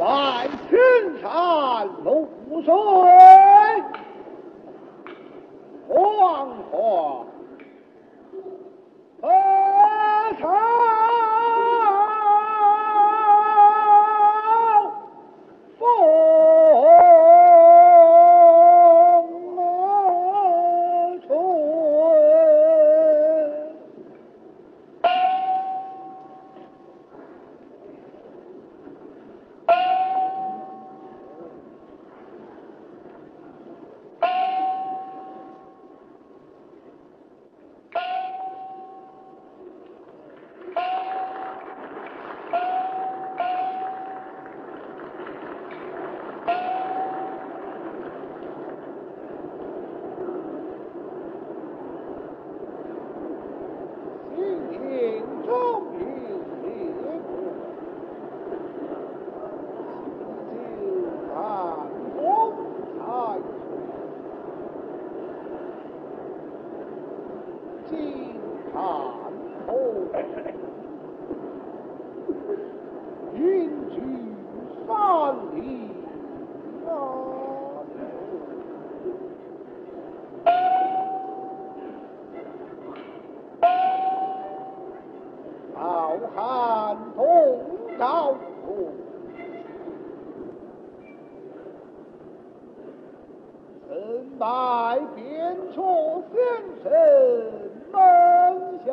外青山露水，黄花河长风吹。心情中有烈火，就看风采金看红，云居山里啊。好汉同高处，身拜边阙先生门下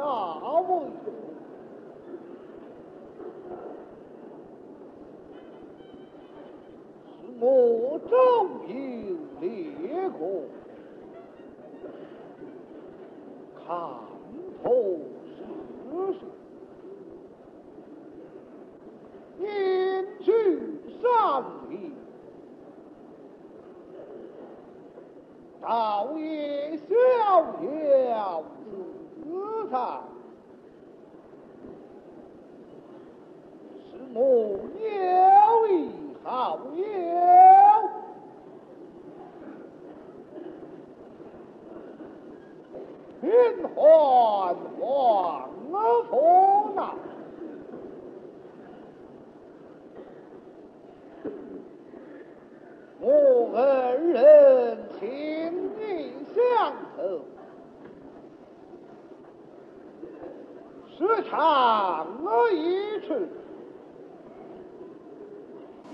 为徒。是我周游列国，看透世事。隐居山里，倒也逍遥自在，是我有一好友。云唤黄风呐。我二人情意相投，时常一处，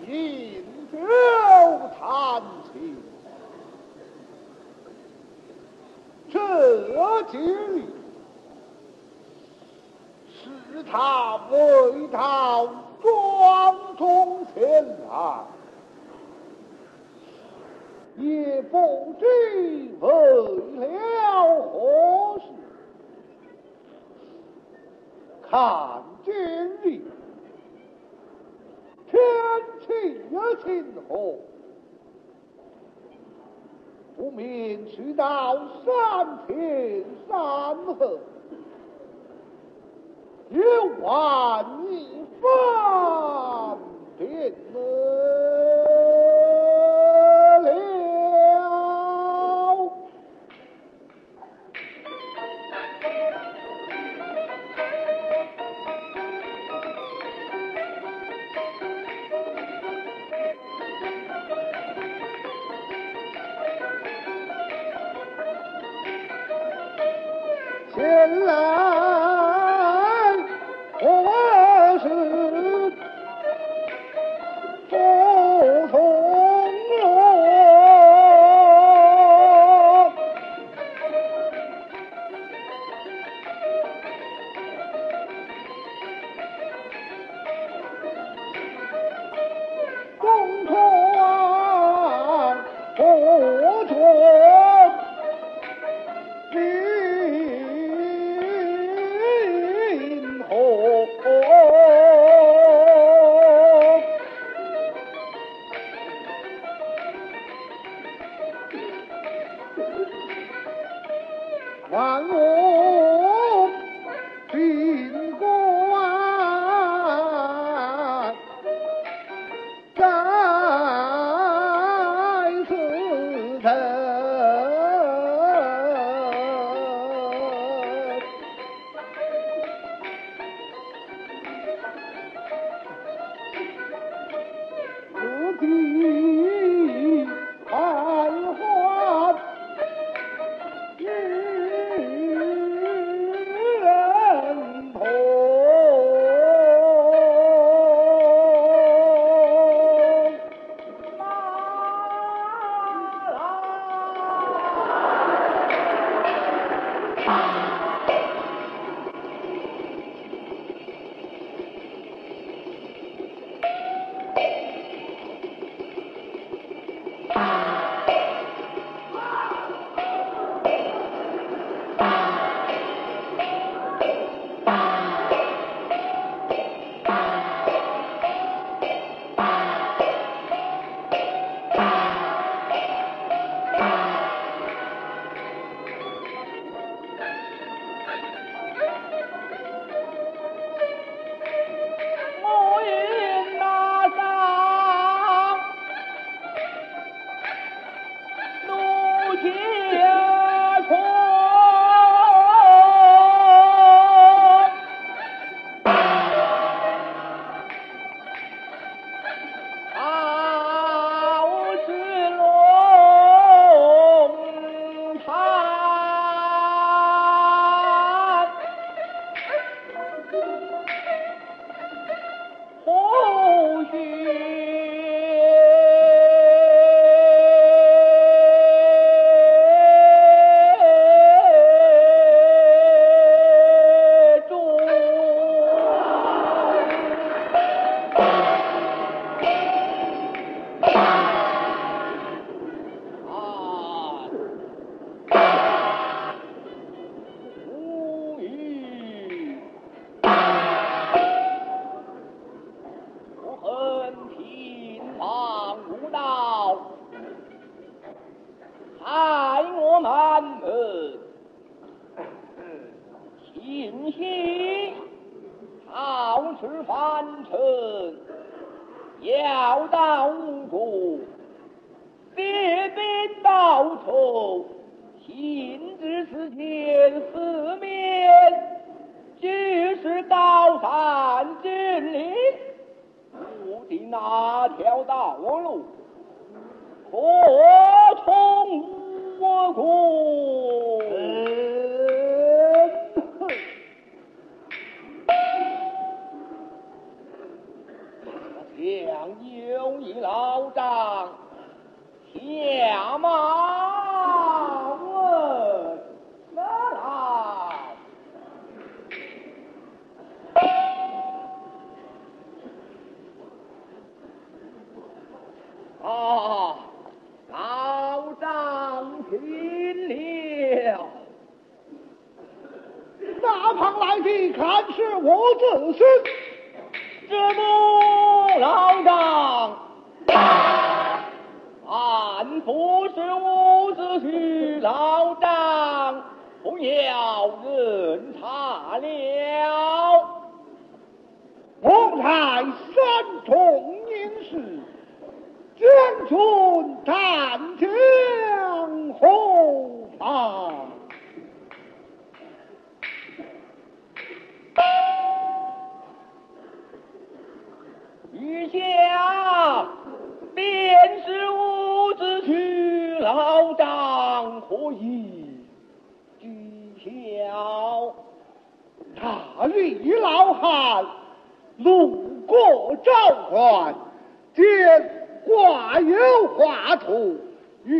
饮酒谈情。这几日，是他为他庄中前来。也不知为了何事，看今日天气晴和，不免去到山前山后，一碗一饭便了。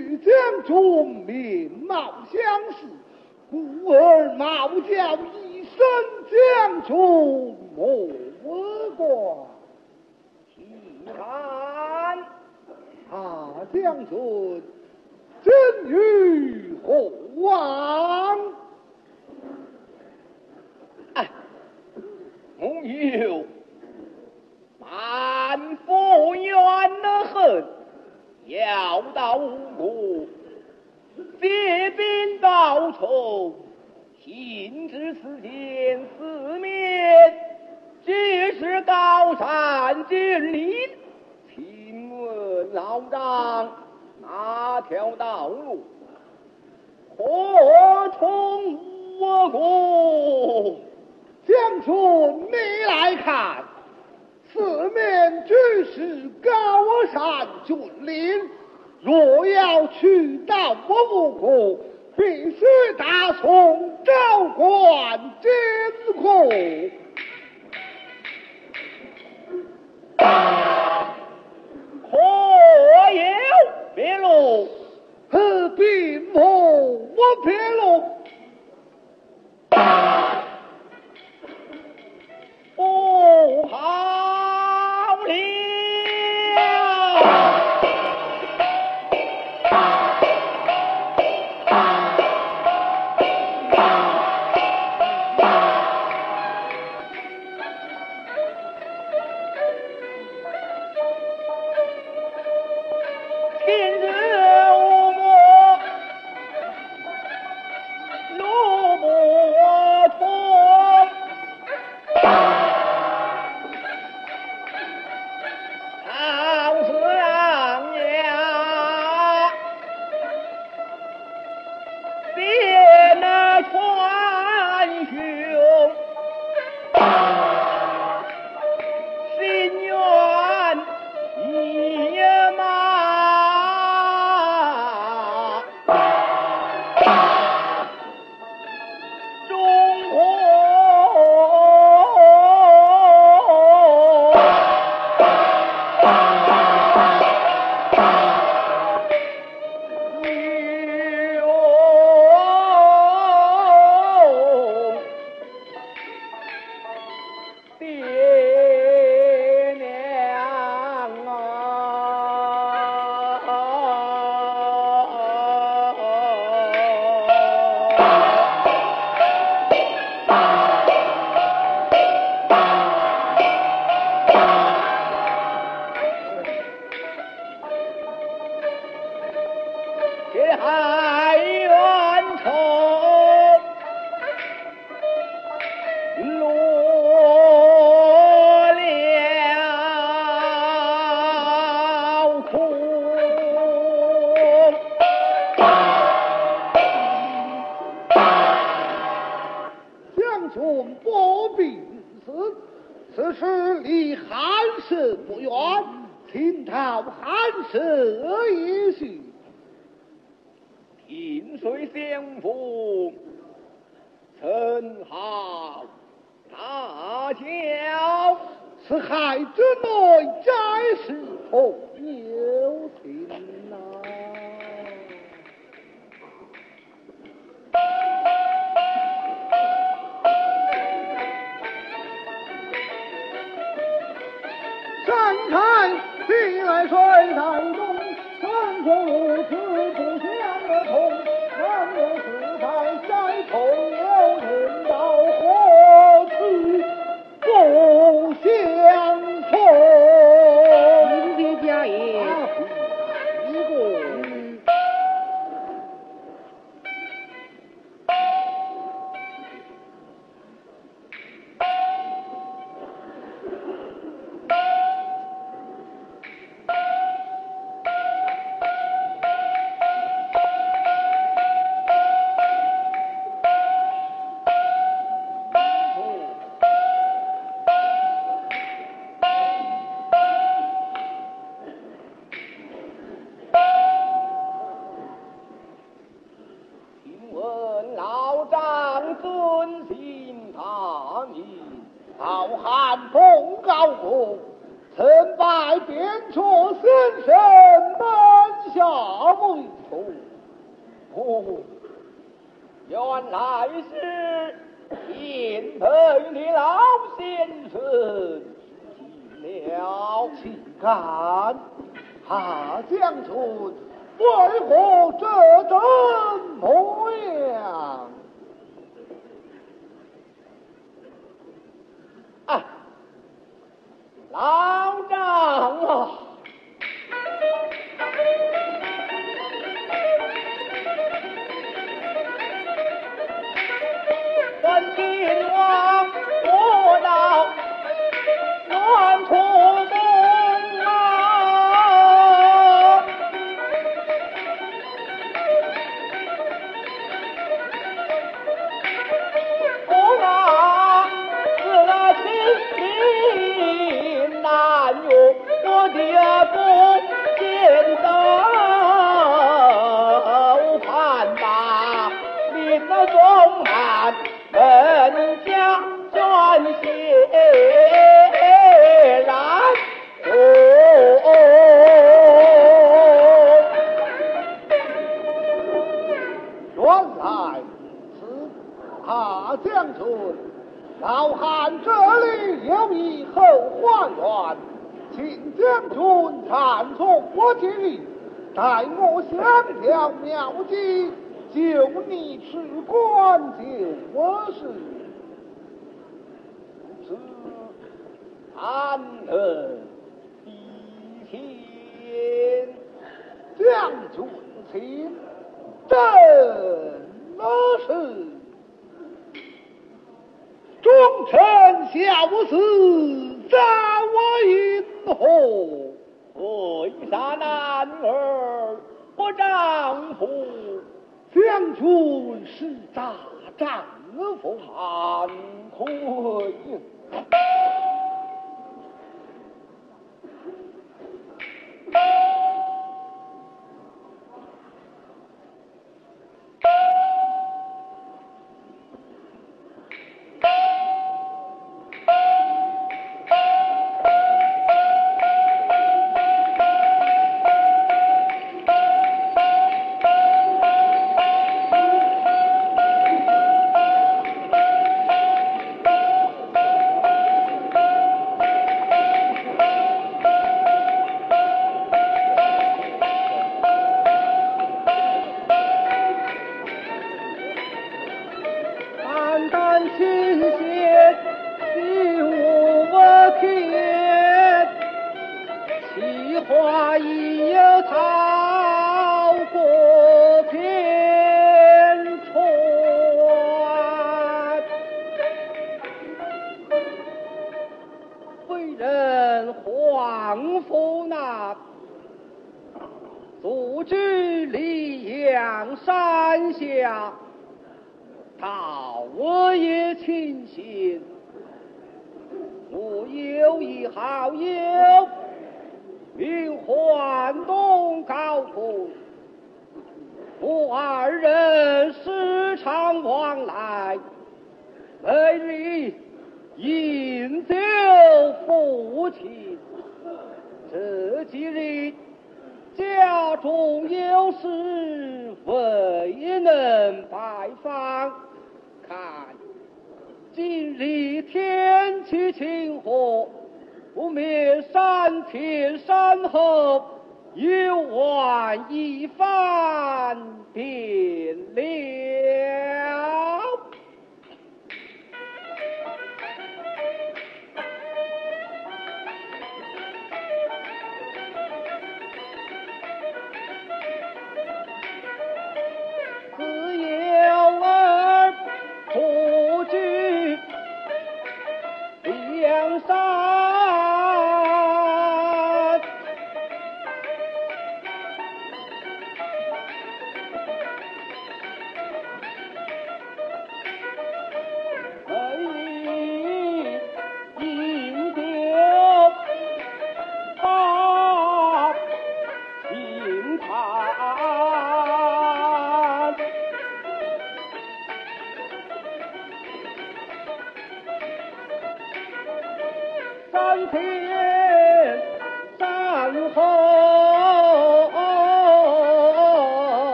与将军面貌相似，故而冒叫一声将军莫怪。看，啊，将军真与何往？哎，木有满腹冤的恨，要到吴国，借兵报仇，行至此间四面皆是高山峻岭，请问老张哪条道路何从我国？将军，你来看，四面俱是高山峻岭，若要去到我吴国，必须打从赵关经过。可有别路？何必莫我别路？不好安得披天将军情怎么是忠臣孝子在我云后为啥男儿不丈夫将军是大丈夫。Beep.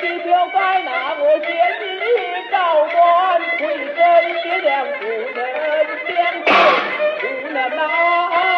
你就该拿我贤弟高官回身爹娘不能相见不能啊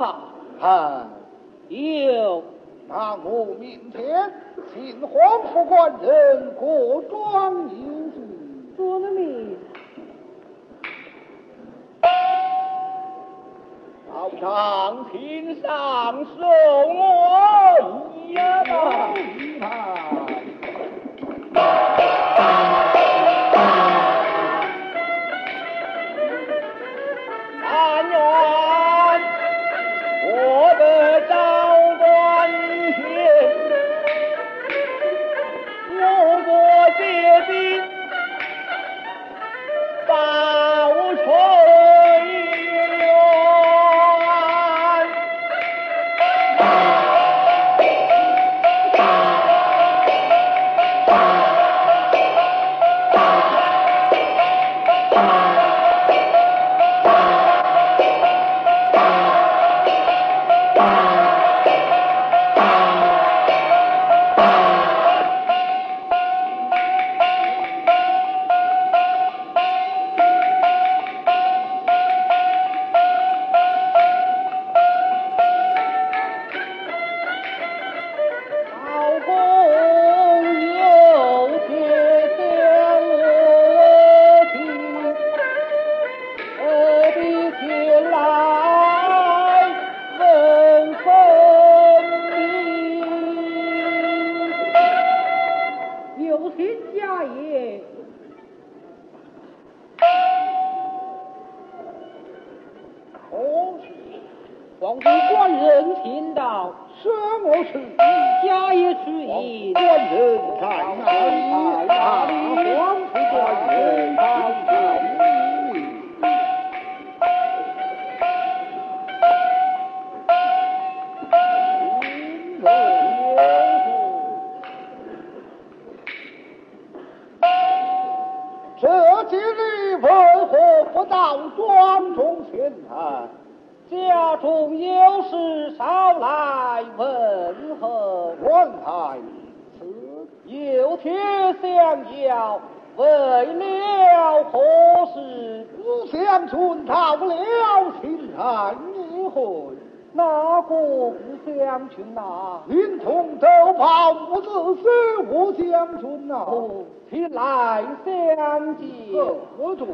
长。哎，有那我明天请黄府官人过庄一叙。遵命。老长，请上送我一吧。相邀，为了何事？吾将军到了秦汉议会，哪个不将军呐？临潼都跑不自是吾将军呐、哦，请来相见。何主？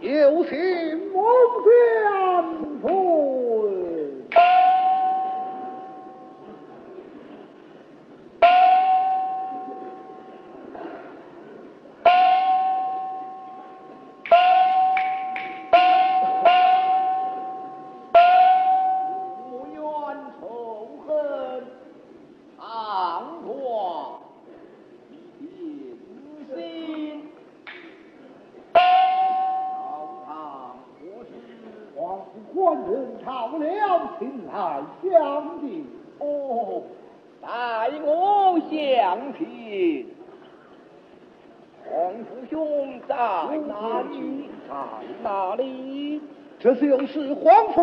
有请孟将军。无怨仇恨，常挂一片心。老长何事？皇甫官人到了秦来相见。哦，待我相听。黄福兄在哪里？在哪里？这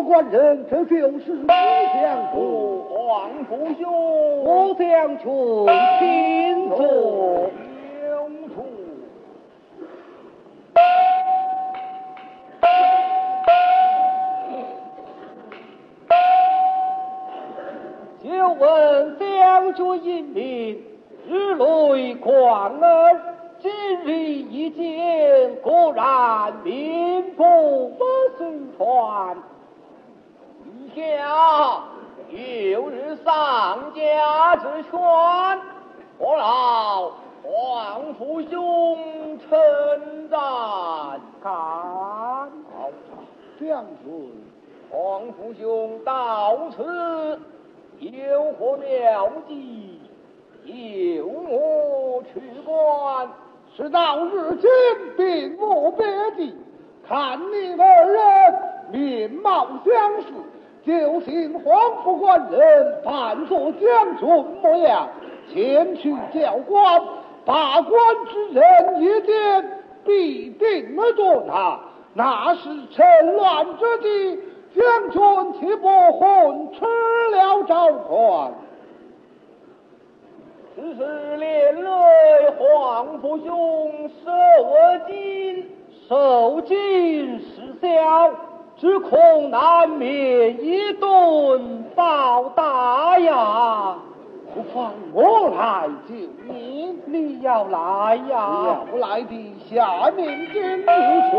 官人，这就是你相哦公。，黄福兄，我将军请坐。有处。有闻将军英明，日累狂恩，今日一见，果然名不虚传。家，有日丧家之犬，我老皇父兄称赞。看，将军，皇父兄到此有何妙计？有我去观。事到如今，并无别的，看你二人面貌相似，就请皇甫官人扮作将军模样，前去教官，把官之人一见，必定捉拿。那是趁乱之际，将军岂不混吃了诏权？此事连累皇甫兄受惊，受尽失效，只恐难免一顿暴打呀！不妨我来救你，你要来呀？要来的下面见你去